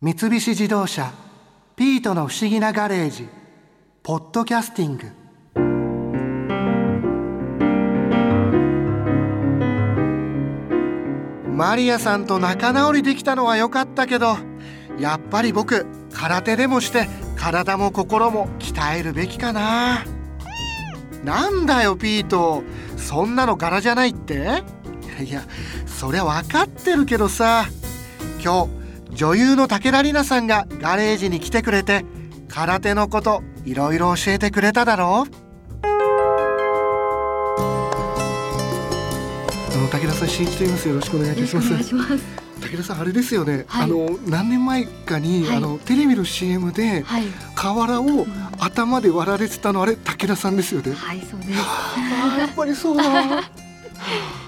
三菱自動車「ピートの不思議なガレージ」「ポッドキャスティング」マリアさんと仲直りできたのは良かったけどやっぱり僕空手でもして体も心も鍛えるべきかな。なんだよピート。そんなの柄じゃないって。いやそりゃ分かってるけどさ。今日女優の武田里奈さんがガレージに来てくれて空手のこといろいろ教えてくれただろう。武田さん信じています。よろしくお願いいたします。武田さんあれですよね、はい、あの何年前かに、はい、あのテレビの CM で、はい、瓦を頭で割られてたのあれ武田さんですよね。はいそうです。やっぱりそうだ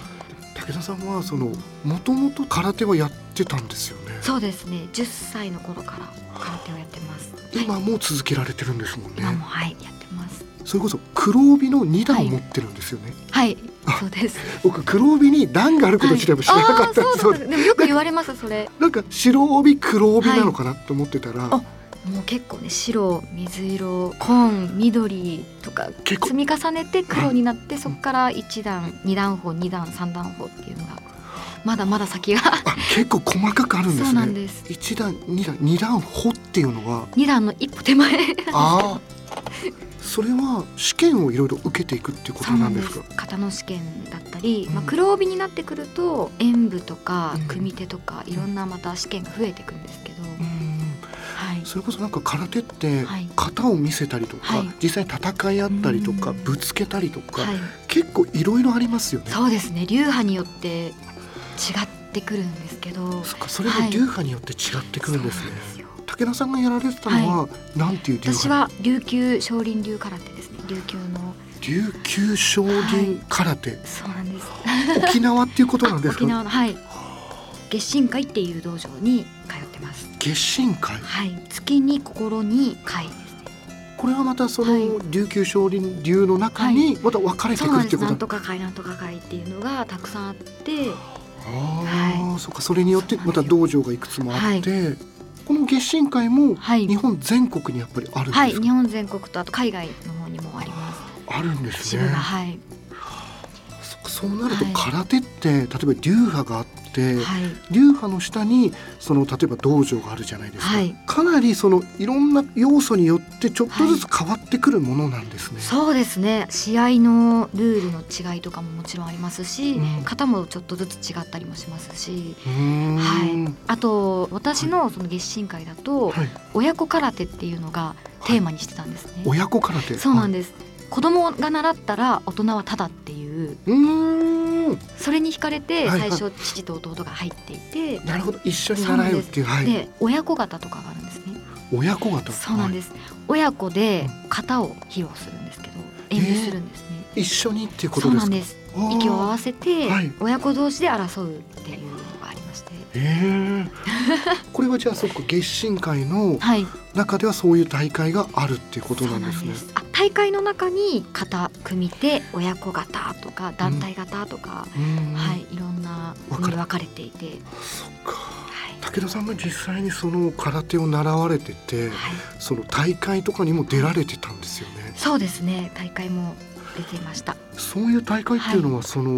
武田さんはそのもともと空手はやってたんですよね。そうですね。10歳の頃から空手をやってます。今も続けられてるんですもんね。今もはいやってます。それこそ黒帯の二段を持ってるんですよね。はい、はい、そうです。僕黒帯に段があること自体も知らなかったんです、でもよく言われますそれ。なんか白帯黒帯なのかなと思ってたら、もう結構ね白水色紺緑とか積み重ねて黒になってそこから1段2段法2段3段法っていうのがまだまだ先が結構細かくあるんですね。そうなんです。一段二段二段歩っていうのは二段の一歩手前ああ。それは試験をいろいろ受けていくっていうことなんですか？す型の試験だったり、うん、まあ黒帯になってくると演舞とか組手とか、いろんなまた試験が増えていくんですけど。うんはい、それこそなんか空手って型を見せたりとか、はい、実際に戦い合ったりとか、ぶつけたりとか、はい、結構いろいろありますよね。そうですね。流派によって違ってくるんですけど。そそれが流派によって違ってくるんですね、はい、武田さんがやられてたのは、はい、なんていう流私は琉球少林流空手ですね。琉球の。琉球少林空手、はい、そうなんです。沖縄っていうことなんですか？沖縄のはい。月神会っていう道場に通ってます月神会。はい。月に心に会これはまたその琉球少林流の中にまた分かれてくるってこと、はい、なんとか会なんとか会っていうのがたくさんあって。ああ、はい、そっか。それによってまた道場がいくつもあって、はい、この月神会も日本全国にやっぱりあるんですか、はい、日本全国とあと海外の方にもあります。あるんですね。はい。そうなると空手って、例えば流派があっ、はい、流派の下にその例えば道場があるじゃないですか、はい、かなりそのいろんな要素によってちょっとずつ変わってくるものなんですね、はい、そうですね。試合のルールの違いとかももちろんありますし、うん、型もちょっとずつ違ったりもしますし、はい、あと私のその月神会だと、親子空手っていうのがテーマにしてたんですね、親子空手。そうなんです、子供が習ったら大人はただっていうそれに惹かれて最初父と弟が入っていて、なるほど。一緒に習うっていうで,、で親子型とかがあるんですね。親子型そうなんです、親子で型を披露するんですけど演舞するんですね、一緒にっていうことですか？そうなんです。息を合わせて親子同士で争うっていうえこれはじゃあそっか月神会の中ではそういう大会があるっていうことなんですね、あ大会の中に型組手親子型とか団体型とか、うん、はい、いろんなに分かれていて。そっか。武田さんが実際にその空手を習われてて、はい、その大会とかにも出られてたんですよね。そうですね。大会も出ていました。そういう大会っていうのは、はい、その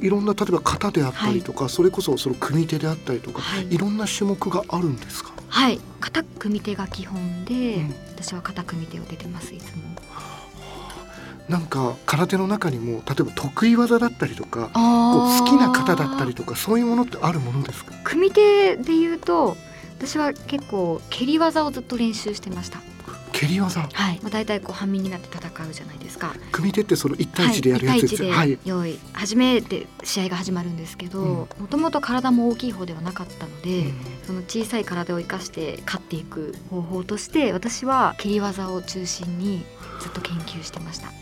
いろんな例えば型であったりとか、はい、それこそその組手であったりとか、はい、いろんな種目があるんですか？はい。型組手が基本で、うん、私は型組手を出てますいつも。なんか空手の中にも例えば得意技だったりとかこう好きな型だったりとかそういうものってあるものですか？組手で言うと私は結構蹴り技をずっと練習してました蹴り技。はい、まあ、大体こう半身になって戦うじゃないですか。組手ってその一対一でやるやつです。ね、はい、用意初めて試合が始まるんですけどもともと体も大きい方ではなかったので、うん、その小さい体を生かして勝っていく方法として私は蹴り技を中心にずっと研究してました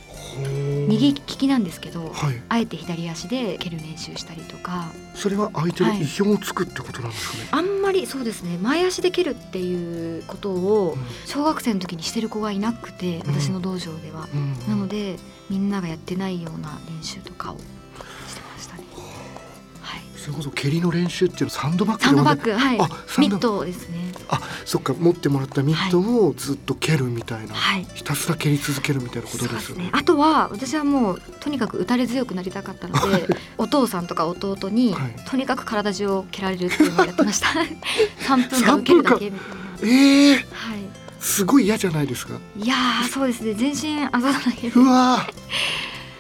右利きなんですけど、はい、あえて左足で蹴る練習したりとか。それは相手の意表をつくってことなんですかね、はい、あんまりそうですね。前足で蹴るっていうことを小学生の時にしてる子がいなくて、うん、私の道場では、うん、なのでみんながやってないような練習とかをそれこそ蹴りの練習っていうのサンドバッグサンドバッグはい。ミットですね。あそっか持ってもらったミットもずっと蹴るみたいな、はい。ひたすら蹴り続けるみたいなことですよね。あとは私はもうとにかく打たれ強くなりたかったので お父さんとか弟に、はい。とにかく体中を蹴られるっていうのをやってました。3分間受けるだけみたいな。ええー、はい。すごい嫌じゃないですか。いやーそうですね。全身あざだらけで。うわー。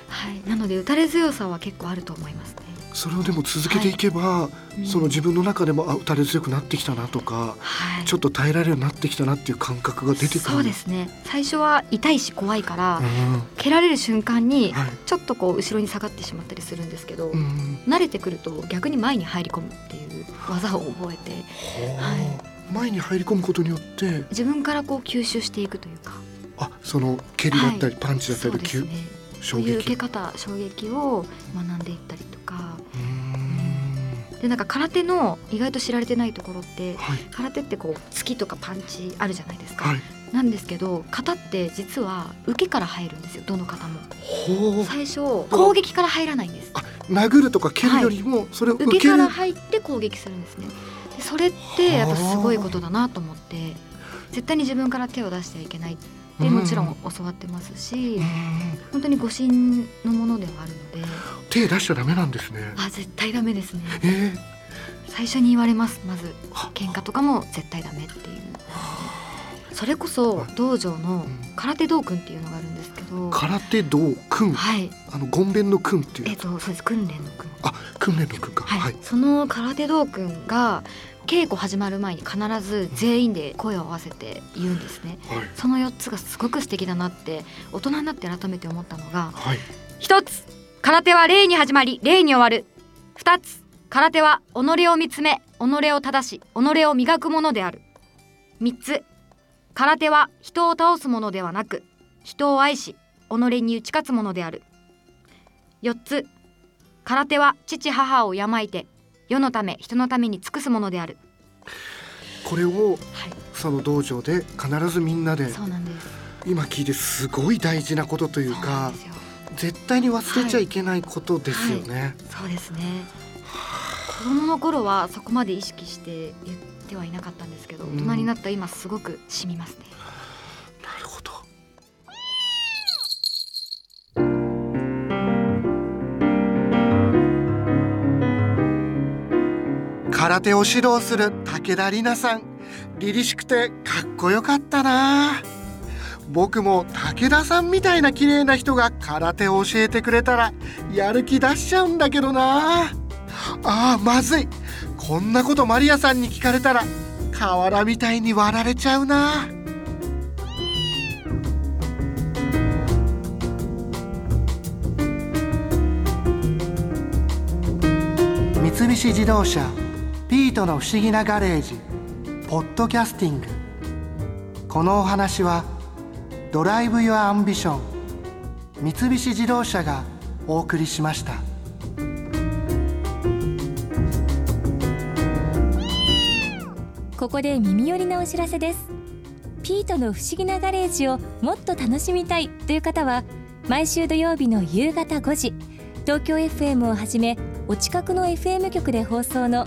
はい。なので打たれ強さは結構あると思いますね、それをでも続けていけば、うんその自分の中でもあ打たれ強くなってきたなとか、はい。ちょっと耐えられるようになってきたなっていう感覚が出てくる。そうですね。最初は痛いし怖いから、うん。蹴られる瞬間にはい。ちょっとこう後ろに下がってしまったりするんですけど、うん。慣れてくると逆に前に入り込むっていう技を覚えてはあ前に入り込むことによって自分からこう吸収していくというか。あその蹴りだったり、パンチだったりね。衝そういう受け撃方衝撃を学んでいったりでなんか空手の意外と知られてないところってはい。空手ってこう突きとかパンチあるじゃないですか、はい。なんですけど型って実は受けから入るんですよ。どの型も。最初攻撃から入らないんです。あ殴るとか蹴るよりもそれを受ける、受けから入って攻撃するんですね。でそれってやっぱすごいことだなと思って絶対に自分から手を出してはいけないってもちろん教わってますしうん。本当に誤信のものではあるので。手出しちゃダメなんですね。あ絶対ダメですね。えー、最初に言われます。まずは。喧嘩とかも絶対ダメっていう。それこそ道場のうん。空手道訓っていうのがあるんですけど。空手道訓。はい。あのゴンベンの訓っていうえっとそうです。訓練の訓。あ訓練の訓か。はい、はい。その空手道訓が稽古始まる前に必ず全員で声を合わせて言うんですね。はい。その4つがすごく素敵だなって大人になって改めて思ったのがはい。1つ空手は礼に始まり礼に終わる。2つ空手は己を見つめ己を正し己を磨くものである。3つ空手は人を倒すものではなく人を愛し己に打ち勝つものである。4つ空手は父母を敬いて世のため人のために尽くすものである。これをはい。その道場で必ずみんなでそうなんです。今聞いてすごい大事なことというか絶対に忘れちゃいけないことですよね、そうですね。子供の頃はそこまで意識して言ってはいなかったんですけど、うん。大人になった今すごく染みますね空手を指導する武田里奈さん。凛々しくてかっこよかったな。僕も武田さんみたいな綺麗な人が空手を教えてくれたらやる気出しちゃうんだけどな。あーまずい。こんなことマリアさんに聞かれたら瓦みたいに割られちゃうな。三菱自動車。ピートの不思議なガレージポッドキャスティング。このお話はDrive Your Ambition 三菱自動車がお送りしました。ここで耳寄りなお知らせです。ピートの不思議なガレージをもっと楽しみたいという方は毎週土曜日の夕方5時東京 FM をはじめお近くの FM 局で放送の